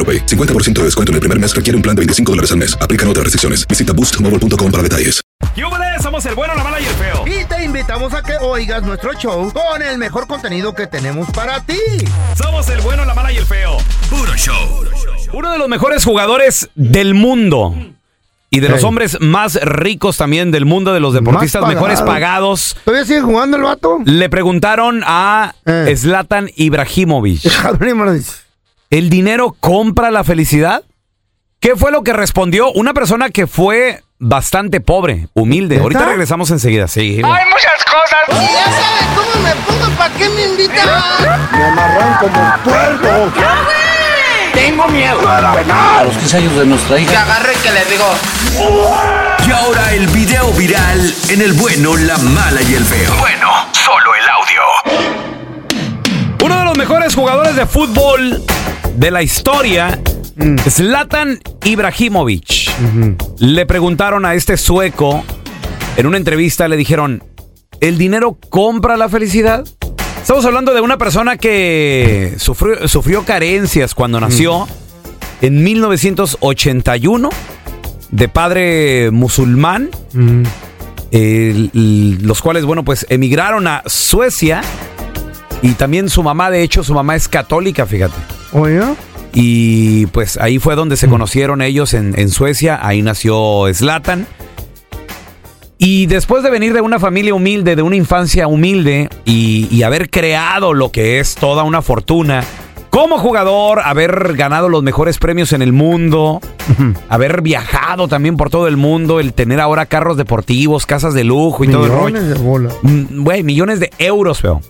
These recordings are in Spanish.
AroPay. 50% de descuento en el primer mes requiere un plan de 25 dólares al mes. Aplican otras restricciones. Visita boostmobile.com para detalles. ¡Yúbales! Somos el bueno, la mala y el feo. Y te invitamos a que oigas nuestro show con el mejor contenido que tenemos para ti. Somos el bueno, la mala y el feo. Puro show. Uno de los mejores jugadores del mundo. Y de los hombres más ricos también del mundo, de los deportistas mejores pagado. pagados. ¿Todavía sigue jugando el vato? Le preguntaron a Eh. Zlatan Ibrahimovic. Cabrón, me lo dice. ¿El dinero compra la felicidad? ¿Qué fue lo que respondió una persona que fue bastante pobre, humilde? Ahorita regresamos enseguida, sí. muchas cosas. Ya sabes cómo me pongo, ¿para qué me invitan? Me amarran como puerco. Tengo miedo. A los 15 años de nuestra Que hija. agarre que le digo. Y ahora el video viral en el bueno, la mala y el feo. Bueno, solo el audio. Uno de los mejores jugadores de fútbol de la historia, Zlatan Ibrahimovic. Le preguntaron a este sueco en una entrevista, le dijeron, ¿el dinero compra la felicidad? Estamos hablando de una persona que sufrió, sufrió carencias cuando nació en 1981, de padre musulmán, el- los cuales, bueno, pues emigraron a Suecia y también su mamá, de hecho, su mamá es católica, fíjate. Oye, Y pues ahí fue donde se conocieron ellos en, en Suecia, ahí nació Zlatan. Y después de venir de una familia humilde, de una infancia humilde y, y haber creado lo que es toda una fortuna, como jugador, haber ganado los mejores premios en el mundo, haber viajado también por todo el mundo, el tener ahora carros deportivos, casas de lujo y todo el rollo. millones de bolas. Mm, Güey, millones de euros, feo.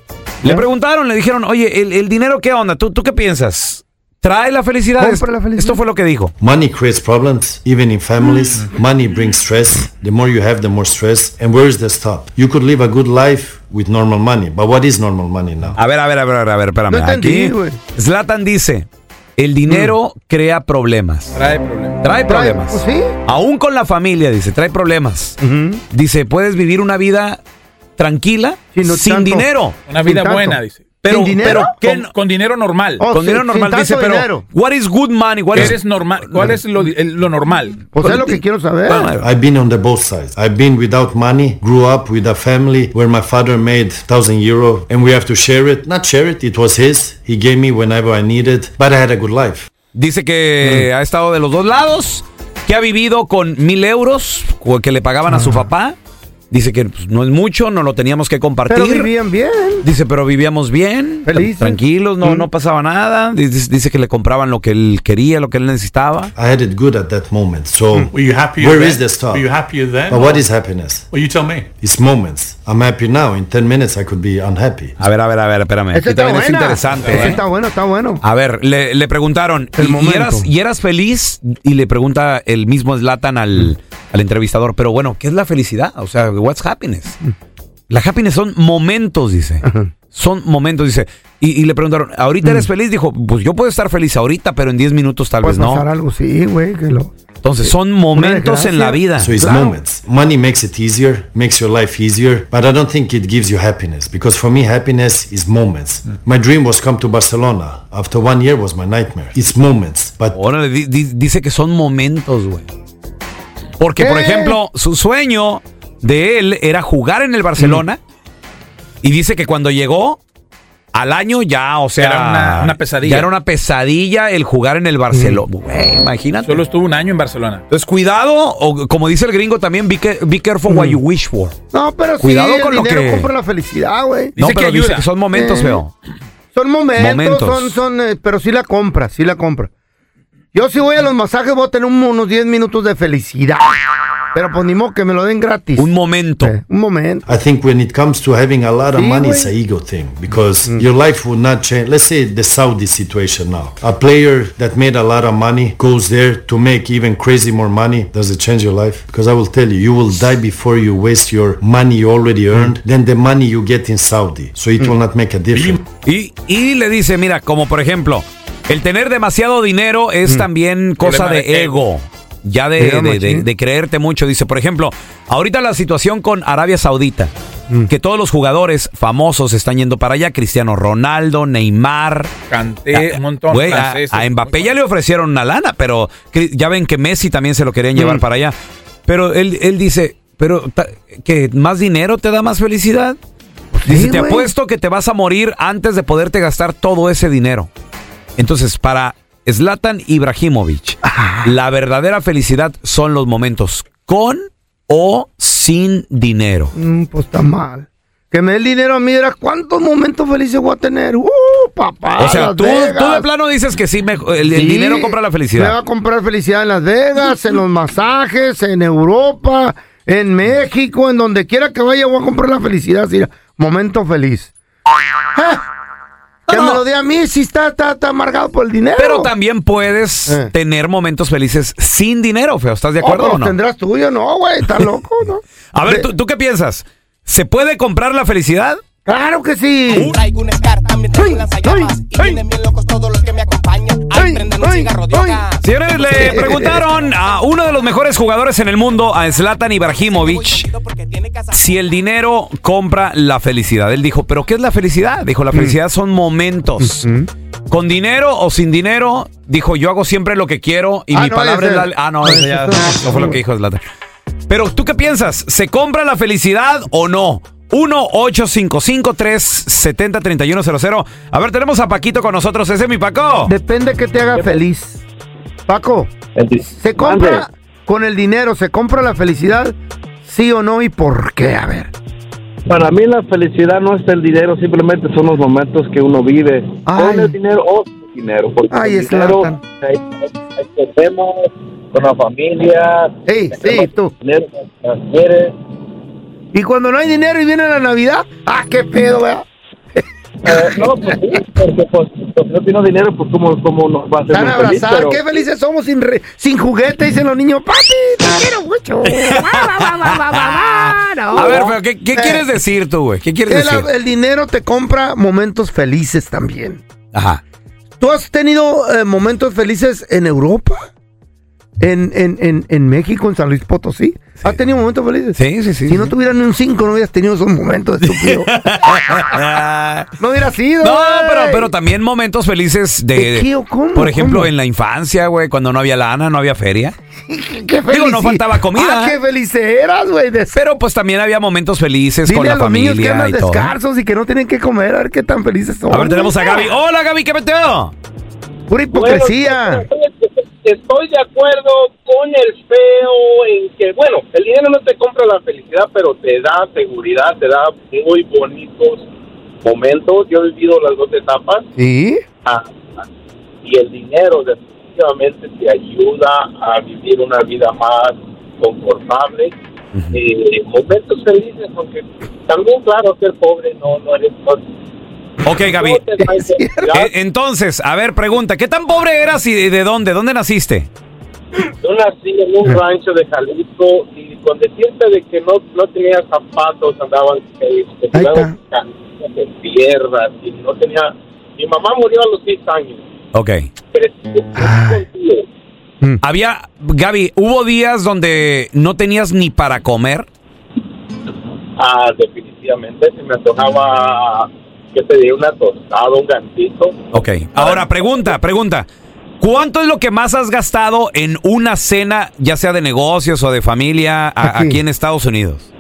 Le preguntaron, le dijeron, oye, ¿el, el dinero qué onda? ¿Tú, ¿Tú qué piensas? ¿Trae la felicidad? ¿Compra la felicidad? Esto fue lo que dijo. Money creates problems, even in families. Money brings stress. The more you have, the more stress. And where is the stop? You could live a good life with normal money, but what is normal money now? A ver, a ver, a ver, a ver, a ver, espérame. No Aquí. Zlatan dice, el dinero crea problemas. Trae problemas. Trae problemas. Pues sí. Aún con la familia, dice, trae problemas. Dice, puedes vivir una vida tranquila sin tanto. dinero. Una vida tanto. buena, dice. Pero, ¿Sin dinero? pero ¿qué Con, con dinero normal. Oh, con dinero normal sin dice, pero dinero. what is good money? What ¿Qué is normal? ¿Cuál es lo, el- lo normal? Pues es lo que quiero saber. I've been on the both sides. I've been without money, grew up with a family where my father made 1000 euro and we have to share it. Not share it, it was his. He gave me whenever I needed, but I had a good life. Dice que ha estado de los dos lados, que ha vivido con mil euros o que le pagaban a su papá. Dice que pues, no es mucho, no lo teníamos que compartir. Pero vivían bien. Dice, pero vivíamos bien, Felices. tranquilos, no, Mm. no pasaba nada. Dice, dice que le compraban lo que él quería, lo que él necesitaba. I had it good at that moment. So Were you happier where then? is the stop? Were you happier then? But what is happiness? Well, you tell me. It's moments. I'm happy now. In 10 minutes I could be unhappy. A ver, a ver, a ver, espérame. Está también es buena. interesante. Ese ¿eh? está bueno, está bueno. A ver, le, le preguntaron, El ¿y, y momento. eras, y eras feliz? Y le pregunta el mismo Zlatan al, al entrevistador, pero bueno, ¿qué es la felicidad? O sea, what's happiness? La happiness son momentos, dice. Son momentos, dice. Y, y le preguntaron, ¿ahorita eres feliz? Dijo, pues yo puedo estar feliz ahorita, pero en 10 minutos tal Puede vez no. pasar algo, sí, güey, que lo... Entonces son momentos en la vida. So it's Claro. moments. Money makes it easier, makes your life easier, but I don't think it gives you happiness because for me happiness is moments. My dream was come to Barcelona. After one year was my nightmare. It's moments, but Órale, di- di- dice que son momentos, güey. Porque, por ejemplo, su sueño de él era jugar en el Barcelona. Y dice que cuando llegó al año ya, o sea, Era una- una pesadilla. Ya era una pesadilla el jugar en el Barcelona. Güey, imagínate. Solo estuvo un año en Barcelona. Entonces, cuidado, o como dice el gringo también, be, be careful what you wish for. No, pero Cuidado sí, con el lo dinero que- compra la felicidad, güey. no, pero dice que son momentos, Eh, feo. Son momentos, Momentos. son, son, eh, pero sí la compra, sí la compra. Yo si voy a los masajes voy a tener un- unos 10 minutos de felicidad. Pero pues ni modo que me lo den gratis. Un momento. un momento. I think when it comes to having a lot of Sí, money, it's a ego thing because your life would not change. Let's say the Saudi situation now. A player that made a lot of money goes there to make even crazy more money. Does it change your life? Because I will tell you, you will die before you waste your money you already earned than the money you get in Saudi. So it will not make a difference. Y, y le dice, mira, como por ejemplo, el tener demasiado dinero es también cosa Problema de ego. Ya de, Ego, de- de- machín. de creerte mucho. Dice, por ejemplo, ahorita la situación con Arabia Saudita, que todos los jugadores famosos están yendo para allá, Cristiano Ronaldo, Neymar. Canté un montón. A, a Mbappé ya le ofrecieron una lana, pero ya ven que Messi también se lo querían llevar para allá. Pero él, él dice, pero que más dinero te da más felicidad. Dice, te güey. apuesto que te vas a morir antes de poderte gastar todo ese dinero. Entonces, para Zlatan Ibrahimovic, la verdadera felicidad son los momentos con o sin dinero. Mm, pues está mal. Que me dé el dinero a mí, era cuántos momentos felices voy a tener. ¡Uh, papá! o sea, tú, de plano dices que sí, me- el, dinero compra la Me va felicidad. a comprar felicidad en Las Vegas, en los masajes, en Europa, en México, en donde quiera que vaya, voy a comprar la felicidad. sí, momento feliz. Eh, Que me lo dé a mí, si está, está, está amargado por el dinero. Pero también puedes Eh. tener momentos felices sin dinero, feo. ¿Estás de Oh, acuerdo pues o no? tendrás tuyo, no, güey, estás loco, ¿no? A ver, De- ¿tú, tú qué piensas? ¿Se puede comprar la felicidad? Claro que sí. Traigo un Scar, también traigo un lanzallamas Y vienen bien locos todos los que me acompañan Ay, hoja Señores, le preguntaron a uno de los mejores jugadores en el mundo, a Zlatan Ibrahimovic, si el dinero compra la felicidad. Él dijo, ¿pero qué es la felicidad? Dijo, la felicidad son momentos. Con dinero o sin dinero, dijo, yo hago siempre lo que quiero y Ah, mi no, palabra es la... Ah, no, ya es- no fue lo que dijo Zlatan. Pero, ¿tú qué piensas? ¿Se compra la felicidad o no? 1-855-370-3100. A ver, tenemos a Paquito con nosotros. Ese es mi Paco. Depende que te haga feliz. Paco, ¿se compra con el dinero, se compra la felicidad? ¿Sí o no? ¿Y por qué? A ver. Para mí la felicidad no es el dinero, simplemente son los momentos que uno vive con el dinero o sin dinero. Porque Ay, el dinero ahí- ahí crecemos con la familia. Sí, sí, tú. Dinero las quiere. ¿Y cuando no hay dinero y viene la Navidad? ¡Ah, qué pedo, ¿verdad? Eh, no, pues sí, porque pues, pues, no tiene dinero, pues cómo, cómo nos va a hacer Están muy a feliz, abrazar, pero- qué felices somos sin, re- sin juguete, dicen los niños. ¡Papi, te quiero mucho! No. A ver, pero ¿qué, qué quieres decir tú, güey? ¿Qué quieres El, decir? el dinero te compra momentos felices también. Ajá. ¿Tú has tenido eh, momentos felices en Europa? ¿En, en, en, en México, en San Luis Potosí? ¿Has tenido momentos felices? Sí, sí, sí. Si no tuvieran ni un 5, no hubieras tenido esos momentos, estúpido. no hubiera sido. No, pero, pero también momentos felices de, ¿De qué o cómo? por ejemplo, ¿Cómo? en la infancia, güey, cuando no había lana, no había feria. Qué Digo, no faltaba comida. Ah, qué feliz eras, güey. de- Pero pues también había momentos felices Dile con la a los niños que familia andan y todo. y que no tienen que comer, a ver qué tan felices son. A ver, tenemos a Gaby. Hola, Gaby, ¿qué meteo? Pura hipocresía. Estoy de acuerdo con el feo en que, bueno, el dinero no te compra la felicidad, pero te da seguridad, te da muy bonitos momentos. Yo he vivido las dos etapas. ¿Sí? Ah, y el dinero definitivamente te ayuda a vivir una vida más confortable. Eh, momentos felices, aunque también, claro, ser pobre no, no eres... no- Ok, Gaby. Eh, entonces, a ver, pregunta, ¿qué tan pobre eras y de dónde? ¿Dónde naciste? Yo nací en un rancho de Jalisco y con decirte de que no, no tenía zapatos, andaban pegados camisa de piernas y no tenía... Mi mamá murió a los seis años. Ok. Contigo. Había, Gaby, ¿hubo días donde no tenías ni para comer? Ah, definitivamente, se me antojaba que pedía una tostada, un gancito. Ok. Ahora, pregunta, pregunta. ¿Cuánto es lo que más has gastado en una cena, ya sea de negocios o de familia, a- aquí, en Estados Unidos?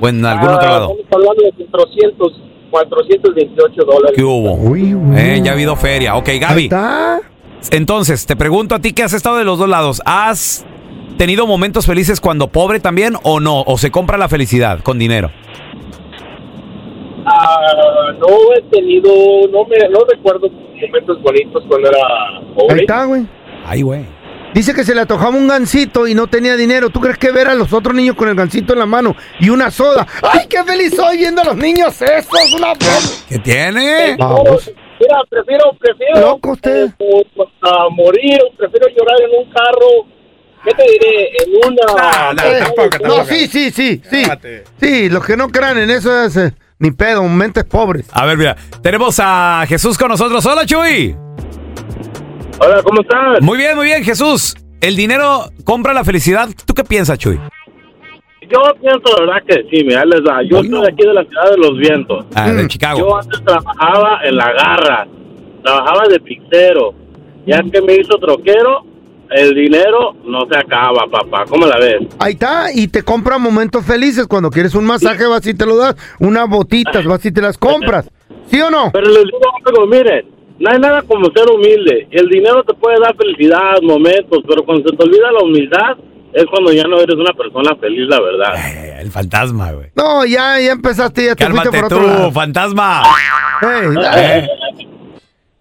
¿O en algún Ah, otro lado? Estamos hablando de 400, 428 dólares. ¿Qué hubo? Eh, ya ha habido feria. Ok, Gaby. Entonces, te pregunto a ti que has estado de los dos lados. ¿Has tenido momentos felices cuando pobre también o no? ¿O se compra la felicidad con dinero? Ah, no he tenido, no me, no recuerdo momentos bonitos cuando era pobre. Ahí está, güey. Ay, güey. Dice que se le atojaba un gancito y no tenía dinero. ¿Tú crees que ver a los otros niños con el gancito en la mano y una soda? ¡Ay, qué feliz soy viendo a los niños esos! ¡Una ¿Qué tiene? Vamos. Mira, prefiero, prefiero Loco usted. eh, a morir, prefiero llorar en un carro. ¿Qué te diré? En una. Eh, no, sí, sí, sí, sí. Sí, los que no crean en eso es eh, ni pedo, mentes pobres. A ver, mira, tenemos a Jesús con nosotros. Hola, Chuy. Hola, ¿cómo estás? Muy bien, muy bien, Jesús. ¿El dinero compra la felicidad? ¿Tú qué piensas, Chuy? Yo pienso, la verdad, que sí, mira, les da. Yo de aquí de la ciudad de los vientos. Ah, de Chicago. Yo antes trabajaba en la garra, trabajaba de pizzero. Ya que me hizo troquero, el dinero no se acaba, papá. ¿Cómo la ves? Ahí está, y te compra momentos felices. Cuando quieres un masaje, vas y te lo das. Unas botitas, vas y te las compras. ¿Sí o no? Pero les digo algo, miren, no hay nada como ser humilde. El dinero te puede dar felicidad, momentos, pero cuando se te olvida la humildad, es cuando ya no eres una persona feliz, la verdad. El fantasma, güey. No, ya, ya empezaste, ya te Cálmate fuiste por tú, otro lado. fantasma. Ey,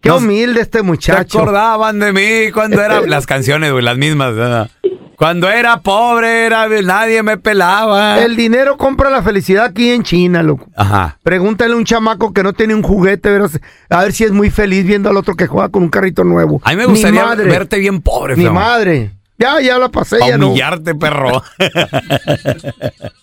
Qué humilde este ¿Se muchacho. acordaban de mí cuando eran las canciones, güey, las mismas? ¿verdad? Cuando era pobre, era nadie me pelaba. El dinero compra la felicidad aquí en China, loco. Ajá. Pregúntale a un chamaco que no tiene un juguete, verás, a ver si es muy feliz viendo al otro que juega con un carrito nuevo. A mí me gustaría madre. verte bien pobre, Mi feo. madre. Ya, ya la pasé, Pa' ya no. humillarte, perro.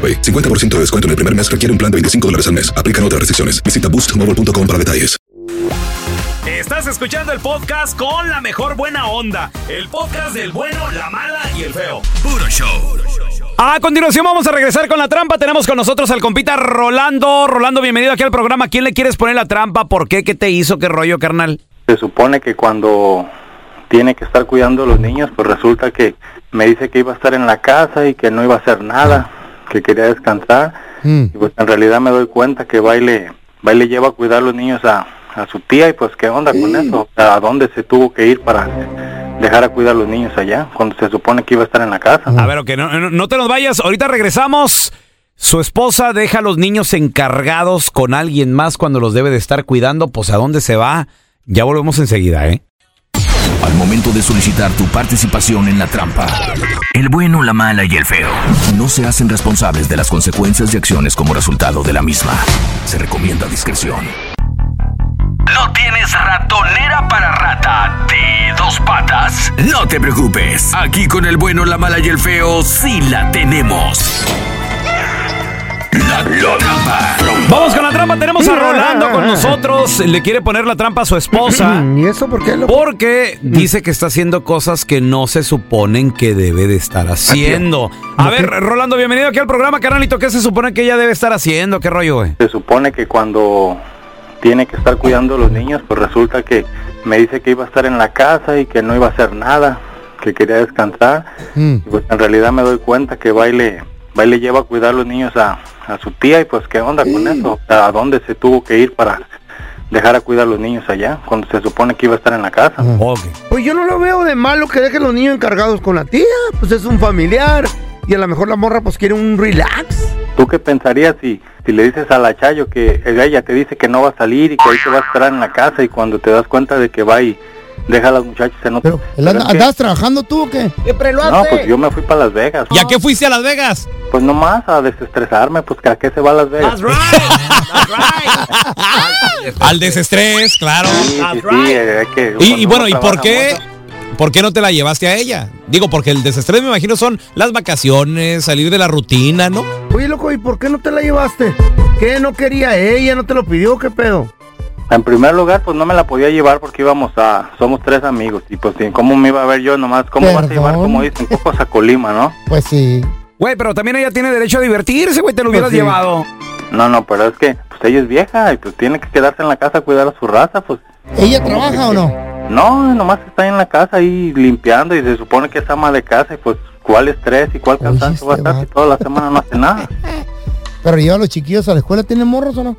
AroPay. 50% de descuento en el primer mes requiere un plan de 25 dólares al mes. Aplican otras restricciones. Visita boostmobile.com para detalles. Estás escuchando el podcast con la mejor buena onda. El podcast del bueno, la mala y el feo. Puro show. A continuación vamos a regresar con la trampa. Tenemos con nosotros al compita Rolando. Rolando, bienvenido aquí al programa. ¿Quién le quieres poner la trampa? ¿Por qué? ¿Qué te hizo? ¿Qué rollo, carnal? Se supone que cuando tiene que estar cuidando a los niños, pues resulta que me dice que iba a estar en la casa y que no iba a hacer nada, que quería descansar. Y pues en realidad me doy cuenta que baile, baile lleva a cuidar a los niños a, a su tía y pues qué onda con eso, O sea, a dónde se tuvo que ir para dejar a cuidar a los niños allá, cuando se supone que iba a estar en la casa. A ver, ok, no, no- no te nos vayas. Ahorita regresamos. Su esposa deja a los niños encargados con alguien más cuando los debe de estar cuidando. Pues a dónde se va. Ya volvemos enseguida, ¿eh? Al momento de solicitar tu participación en la trampa. El bueno, la mala y el feo no se hacen responsables de las consecuencias y acciones como resultado de la misma. Se recomienda discreción. ¿No tienes ratonera para rata de dos patas? No te preocupes. Aquí con el bueno, la mala y el feo sí la tenemos. La, la trampa. Vamos con la trampa. Tenemos a Rolando con nosotros. Le quiere poner la trampa a su esposa. ¿Y eso por qué? Porque dice que está haciendo cosas que no se suponen que debe de estar haciendo. A ver, Rolando, bienvenido aquí al programa, carnalito. ¿Qué se supone que ella debe estar haciendo? ¿Qué rollo, güey? Se supone que cuando tiene que estar cuidando a los niños, pues resulta que me dice que iba a estar en la casa y que no iba a hacer nada, que quería descansar. Mm. Y pues en realidad me doy cuenta que baile, baile lleva a cuidar a los niños a, a su tía y pues qué onda con eso, O sea, a dónde se tuvo que ir para dejar a cuidar a los niños allá, cuando se supone que iba a estar en la casa. Pues yo no lo veo de malo que dejen los niños encargados con la tía. Pues es un familiar. Y a lo mejor la morra pues quiere un relax. ¿Tú qué pensarías si, si le dices a la Chayo que ella te dice que no va a salir y que ahí te va a esperar en la casa y cuando te das cuenta de que va y deja a las muchachas en otro... ¿El anda- ¿Andabas trabajando tú o qué? Siempre lo No, hace. pues yo me fui para Las Vegas. ¿Y a qué fuiste a Las Vegas? Pues nomás a desestresarme, pues que a qué se va a Las Vegas. Al desestrés, claro. Sí, sí, sí, hay que- Y, y bueno, ¿y por qué? ¿Por qué no te la llevaste a ella? Digo, porque el desestrés me imagino son las vacaciones, salir de la rutina, ¿no? Oye, loco, ¿y por qué no te la llevaste? ¿Qué no quería ella? ¿No te lo pidió? ¿Qué pedo? En primer lugar, pues no me la podía llevar porque íbamos a... Somos tres amigos y pues sí, ¿cómo me iba a ver yo nomás? ¿Cómo vas a llevar, Perdón. como dicen, cocos a Colima, no? Pues sí. Güey, pero también ella tiene derecho a divertirse, güey, te lo Pues hubieras sí. llevado. No, no, pero es que pues ella es vieja y pues tiene que quedarse en la casa a cuidar a su raza, pues... ¿Ella trabaja o no? No, nomás está en la casa ahí limpiando y se supone que es ama de casa y pues cuál estrés y cuál cansancio va a estar si toda la semana no hace nada. Pero lleva a los chiquillos a la escuela, ¿tienen morros o no?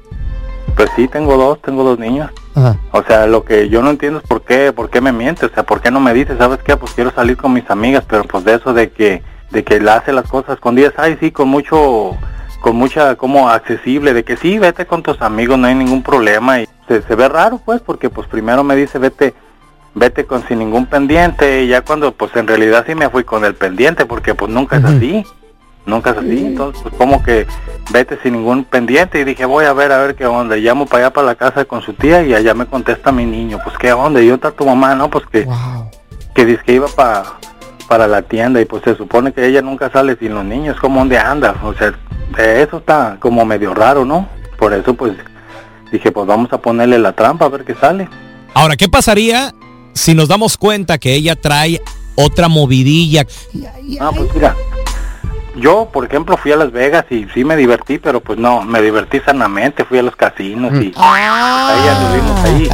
Pues sí, tengo dos, tengo dos niños. Ajá. O sea, lo que yo no entiendo es por qué, por qué me miente, o sea, por qué no me dice, ¿sabes qué? Pues quiero salir con mis amigas, pero pues de eso de que, de que la hace las cosas con 10, ay, sí, con mucho, con mucha, como accesible, de que sí, vete con tus amigos, no hay ningún problema, y se, se ve raro, pues, porque pues primero me dice, vete, vete con sin ningún pendiente, y ya cuando, pues en realidad sí me fui con el pendiente, porque pues nunca es así. Nunca es así, entonces pues como que vete sin ningún pendiente. Y dije voy a ver a ver qué onda, Y llamo para allá para la casa con su tía y allá me contesta mi niño, pues qué onda, y yo está tu mamá, no, pues que, que dice que iba para para la tienda. Y pues se supone que ella nunca sale sin los niños, como donde anda, o sea, eso está como medio raro, ¿no? Por eso pues dije pues vamos a ponerle la trampa a ver qué sale. Ahora, ¿qué pasaría si nos damos cuenta que ella trae otra movidilla? Ah, pues mira, yo, por ejemplo, fui a Las Vegas y sí me divertí, pero pues no, me divertí sanamente, fui a los casinos y ahí anduvimos ahí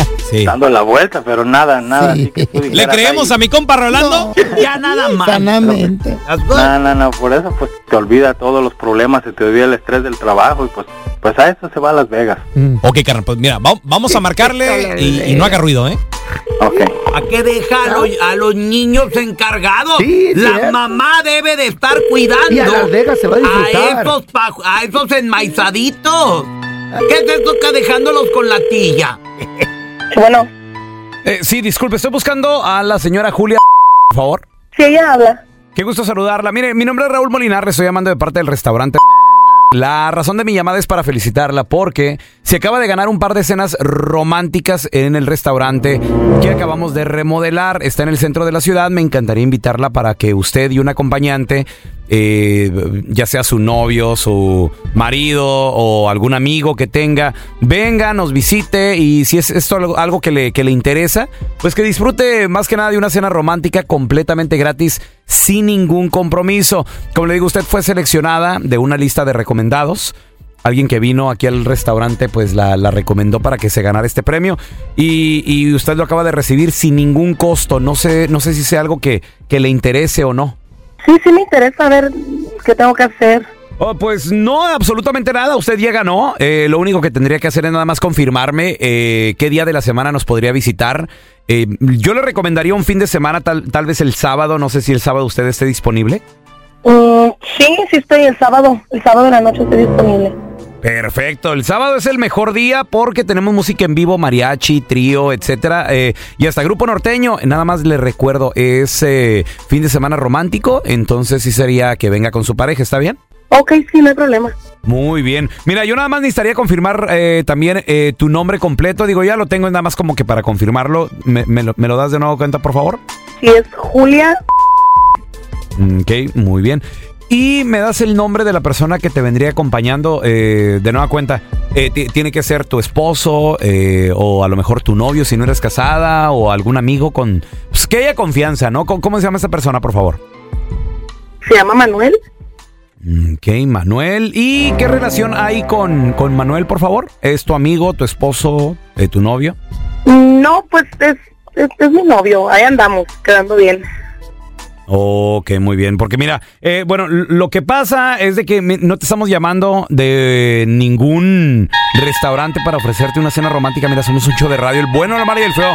dando la vuelta, pero nada, nada. así que ¿Le creemos "Ay, a mi compa Rolando? Ya nada más. Sanamente. No, no, no, por eso pues te olvida todos los problemas, se te olvida el estrés del trabajo y pues pues a eso se va a Las Vegas. Ok, carnal, pues mira, va- vamos a marcarle y, y no haga ruido, ¿eh? ¿A qué deja a los, a los niños encargados? Sí, la cierto. mamá debe de estar cuidando Y a Las Vegas se va a disfrutar. esos, pa- a esos enmaizaditos. ¿Qué es esto que dejándolos con la tilla? Bueno, Eh, sí, disculpe, estoy buscando a la señora Julia, por favor. si ella habla. Qué gusto saludarla. Mire, mi nombre es Raúl Molinar, le estoy llamando de parte del restaurante. La razón de mi llamada es para felicitarla porque se acaba de ganar un par de escenas románticas en el restaurante que acabamos de remodelar. Está en el centro de la ciudad. Me encantaría invitarla para que usted y un acompañante, eh, ya sea su novio, su marido o algún amigo que tenga, venga, nos visite y si es esto algo, que, le, que le interesa, pues que disfrute más que nada de una cena romántica completamente gratis sin ningún compromiso. Como le digo, usted fue seleccionada de una lista de recomendados. Alguien que vino aquí al restaurante pues la, recomendó para que se ganara este premio y, y usted lo acaba de recibir sin ningún costo. No sé, no sé si sea algo que, que le interese o no. Sí, sí me interesa ver qué tengo que hacer. Oh, pues no, absolutamente nada. Usted ya ganó. Eh, lo único que tendría que hacer es nada más confirmarme eh, qué día de la semana nos podría visitar. Eh, yo le recomendaría un fin de semana, tal, tal vez el sábado. No sé si el sábado usted esté disponible. Mm, sí, sí estoy el sábado. El sábado de la noche estoy disponible. Perfecto, el sábado es el mejor día porque tenemos música en vivo, mariachi, trío, etcétera, eh, y hasta grupo norteño. Nada más le recuerdo, es eh, fin de semana romántico, entonces sí sería que venga con su pareja, ¿está bien? Ok, sí, no hay problema. Muy bien. Mira, yo nada más necesitaría confirmar eh, también eh, tu nombre completo. Digo, ya lo tengo nada más como que para confirmarlo. ¿Me, me lo, me lo das de nuevo cuenta, por favor? Sí, es Julia. Ok, muy bien. Y me das el nombre de la persona que te vendría acompañando eh, de nueva cuenta. Eh, ti- tiene que ser tu esposo eh, o a lo mejor tu novio si no eres casada o algún amigo con... Pues que haya confianza, ¿no? ¿Cómo, cómo se llama esa persona, por favor? Se llama Manuel. Ok, Manuel. ¿Y qué relación hay con, con Manuel, por favor? ¿Es tu amigo, tu esposo, eh, tu novio? No, pues es, es, es mi novio. Ahí andamos, quedando bien. Ok, muy bien. Porque mira, eh, bueno, lo que pasa es de que me- no te estamos llamando de ningún restaurante para ofrecerte una cena romántica. Mira, somos un show de radio, el bueno, la mala y el feo.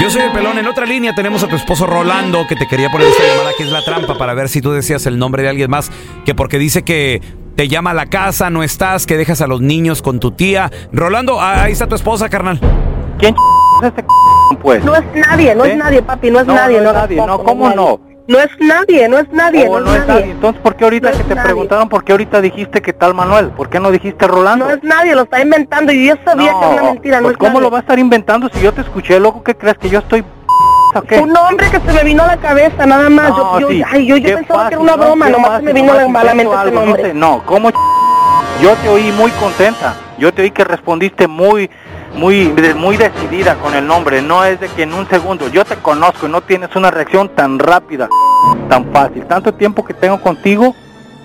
Yo soy el pelón. En otra línea tenemos a tu esposo Rolando, que te quería poner esta llamada, que es la trampa, para ver si tú decías el nombre de alguien más, que porque dice que te llama a la casa, no estás, que dejas a los niños con tu tía. Rolando, ah, ahí está tu esposa, carnal. ¿Quién es este pues? No es nadie, no ¿Eh? es nadie, papi, no es No, nadie. no es hagas nadie, caso, no, ¿cómo no? No es nadie, no es nadie, Oh, no, no es nadie. nadie. Entonces, ¿por qué ahorita No que te nadie. preguntaron, por qué ahorita dijiste que tal Manuel? ¿Por qué no dijiste Rolando? No es nadie, lo está inventando y yo sabía que era una mentira, no pues es ¿cómo nadie. lo va a estar inventando si yo te escuché, loco? ¿Qué crees que yo estoy o qué? Un nombre que se me vino a la cabeza, nada más. No, yo, yo, sí. ay, yo, yo pensaba que era fácil, una ¿no? broma, nomás se fácil, me vino a la, la mente ese no nombre. No, ¿cómo Yo te oí muy contenta. Yo te oí que respondiste muy, muy, muy decidida con el nombre. No es de que en un segundo yo te conozco y no tienes una reacción tan rápida, tan fácil. Tanto tiempo que tengo contigo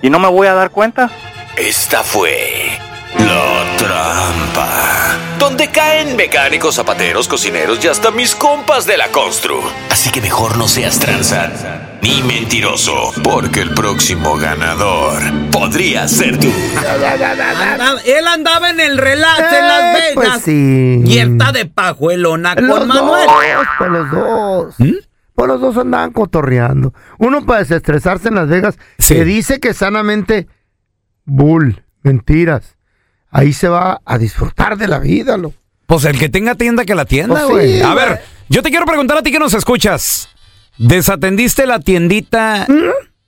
y no me voy a dar cuenta. Esta fue la trampa. Donde caen mecánicos, zapateros, cocineros y hasta mis compas de la constru. Así que mejor no seas tranza ni mentiroso, porque el próximo ganador podría ser tú. Andaba- él andaba en el relax en Las Vegas. pues sí. Y está de pajuelona Los con Manuel. dos, pues los dos. Pues los dos andaban cotorreando. Uno para desestresarse en Las Vegas, que dice que sanamente, bull, mentiras. Ahí se va a disfrutar de la vida, lo. Pues el que tenga tienda que la tienda, Pues güey. sí, a ver, yo te quiero preguntar a ti que nos escuchas. ¿Desatendiste la tiendita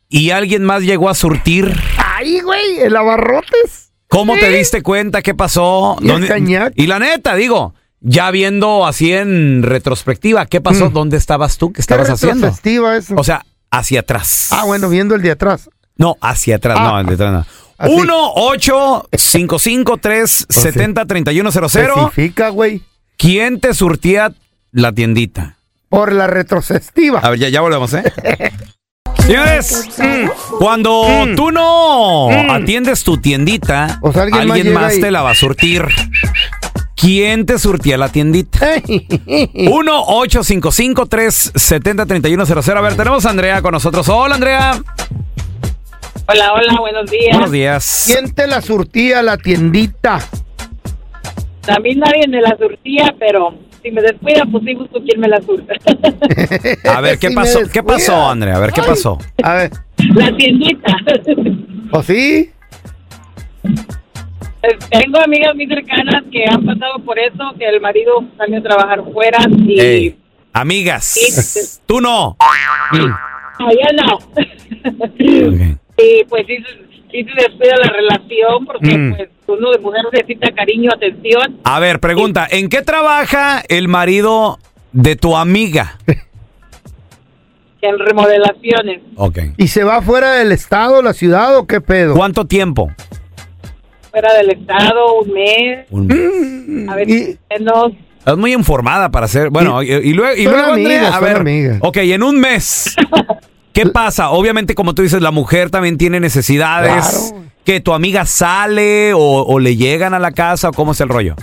y alguien más llegó a surtir? Ahí, güey, el abarrotes. ¿Cómo te diste cuenta? ¿Qué pasó? Y el ¿Dónde- cañac. y la neta, digo, ya viendo así en retrospectiva, ¿qué pasó? ¿Dónde estabas tú? ¿Qué estabas haciendo? eso? O sea, hacia atrás. Ah, bueno, viendo el de atrás. No, hacia atrás, Ah. no, el de atrás no. Así. 1 8 55 3 70 31 00 Especifica, güey. ¿Quién te surtía la tiendita? Por la retrospectiva. A ver, ya, ya volvemos, ¿eh? Señores, cuando tú no atiendes tu tiendita, O sea, alguien alguien, más te la va a surtir. ¿Quién te surtía la tiendita? 1-855-370-3100. A ver, tenemos a Andrea con nosotros. Hola, Andrea. Hola, hola, buenos días. Buenos días. ¿Quién te la surtía la tiendita? A mí nadie me la surtía, pero si me descuida, pues sí busco quién me la surta. A ver, ¿qué Si me pasó? ¿Qué descuida. pasó, Andrea? A ver, ¿qué Ay. pasó? A ver, la tiendita. ¿o sí? Eh, Tengo amigas muy cercanas que han pasado por eso, que el marido salió a trabajar fuera y... Ey, amigas, tú no. No, ya no. y pues sí, se- sí se descuida la relación porque Mm. pues uno de mujer necesita cariño, atención. A ver, pregunta, ¿en qué trabaja el marido de tu amiga? En remodelaciones. Ok. ¿Y se va fuera del estado, la ciudad o qué pedo? ¿Cuánto tiempo? Fuera del estado, un mes, Mm, a veces menos. Estás muy informada para hacer. Bueno, y, y luego, y luego, Andrea, amigas, a son ver. amigas. Ok, en un mes. ¿Qué pasa? Obviamente, como tú dices, la mujer también tiene necesidades. Claro. Que tu amiga sale o, o le llegan a la casa o cómo es el rollo.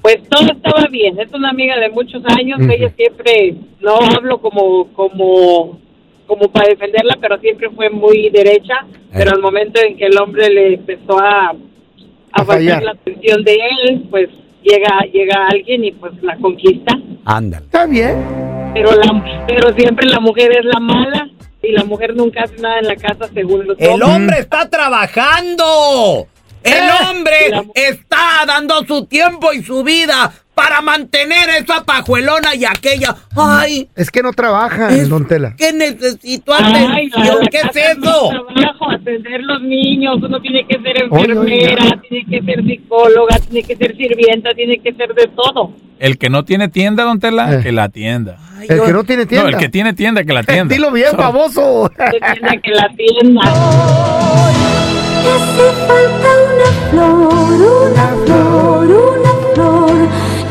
Pues todo estaba bien. Es una amiga de muchos años. Ella siempre, no hablo como, como, como para defenderla, pero siempre fue muy derecha. Pero al momento en que el hombre le empezó a, a fallar. faltar la atención de él, pues llega, llega alguien y pues la conquista. Ándale. Está bien. Pero la, pero siempre la mujer es la mala y la mujer nunca hace nada en la casa según los El hombres. hombre está trabajando. El Eh. hombre está dando su tiempo y su vida para mantener esa pajuelona y aquella. Ay, Es que no trabajan, don Tela. que necesito Ay, atención. la ¿Qué es es eso? trabajo, atender los niños, uno tiene que ser enfermera, oye. tiene que ser psicóloga, tiene que ser sirvienta, tiene que ser de todo. El que no tiene tienda, don Tela, Eh. que la tienda. El que no tiene tienda. No, el que tiene tienda, que la tienda. Dilo bien, So- baboso. Tiene que la tienda. flor, una flor, una flor.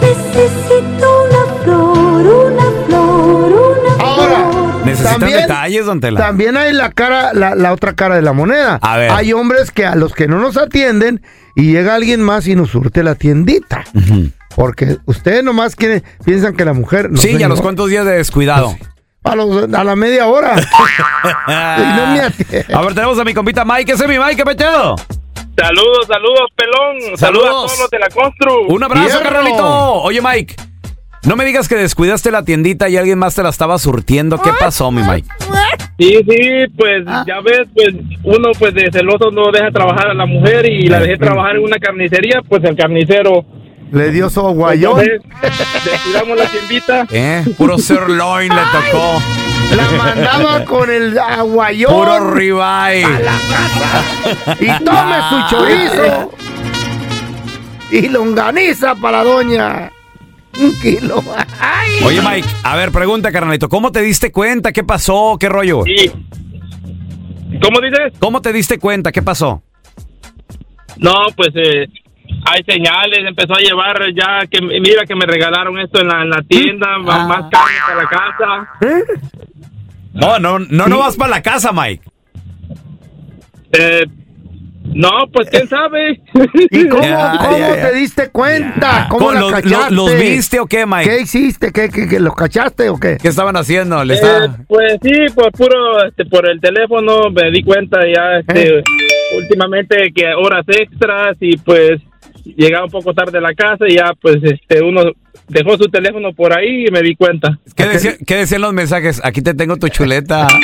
Necesito una flor, una flor, una Ahora, Necesitan También- detalles, don Tela. También hay la cara, la, la otra cara de la moneda. A ver. Hay hombres que a los que no nos atienden y llega alguien más y nos surte la tiendita. Porque ustedes nomás quieren, piensan que la mujer. no sí, y a los cuantos días de descuidado. A, los- a la media hora. Y no me a ver, tenemos a mi compita Mike. Ese es mi Mike, ¿qué peteado? Saludos, saludos, pelón. Saludos, Saludos. a todos los de la Constru. Un abrazo, carnalito. Oye, Mike. No me digas que descuidaste la tiendita y alguien más te la estaba surtiendo. ¿Qué pasó, mi Mike? Sí, sí, pues ya ves, pues uno pues de celoso no deja trabajar a la mujer y la dejé trabajar en una carnicería, pues el carnicero. Le dio su guayón. Entonces, descuidamos la tiendita. ¿Eh? Puro sirloin le tocó. La mandaba con el aguayón. Puro ribeye. A la casa. Y tome su chorizo. Y longaniza para la doña. Un kilo. Ay. Oye, Mike, a ver, pregunta, carnalito. ¿Cómo te diste cuenta? ¿Qué pasó? ¿Qué rollo? ¿Cómo dices? ¿Cómo te diste cuenta? ¿Qué pasó? No, pues eh, hay señales, empezó a llevar ya que mira que me regalaron esto en la, en la tienda, más, más carne para la casa. No, no, no, no vas para la casa, Mike. Eh, no, pues quién sabe. ¿Y cómo, Ya, cómo ya, ya. te diste cuenta? ¿Cómo ¿Cómo la los- cachaste? los- los viste o qué, Mike? ¿Qué hiciste? ¿Qué, qué, qué, los cachaste o qué? ¿Qué estaban haciendo? ¿Le Eh, está- pues sí, por puro, este, por el teléfono me di cuenta ya, este, últimamente que horas extras y pues llegaba un poco tarde a la casa y ya pues este uno dejó su teléfono por ahí y me di cuenta. ¿Qué, decía- qué decían los mensajes? Aquí te tengo tu chuleta. ¿A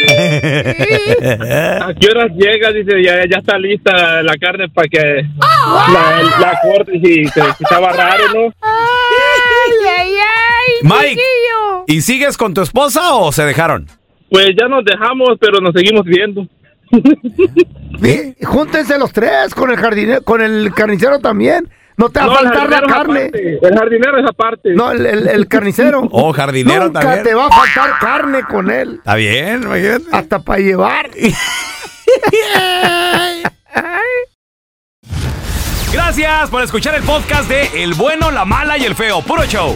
qué horas llegas? Dice, ya, ya está lista la carne para que la, la cortes y que, que estaba raro, ¿no? Mike, ¿y sigues con tu esposa o se dejaron? Pues ya nos dejamos, pero nos seguimos viendo. Sí, Júntense los tres con el jardinero, con el carnicero también. No te va a faltar la carne. aparte, El jardinero es aparte. No, el, el- el carnicero. Oh, jardinero Nunca también. te va a faltar carne con él. Está bien, imagínate. Hasta para llevar. Gracias por escuchar el podcast de El Bueno, la Mala y el Feo. Puro show.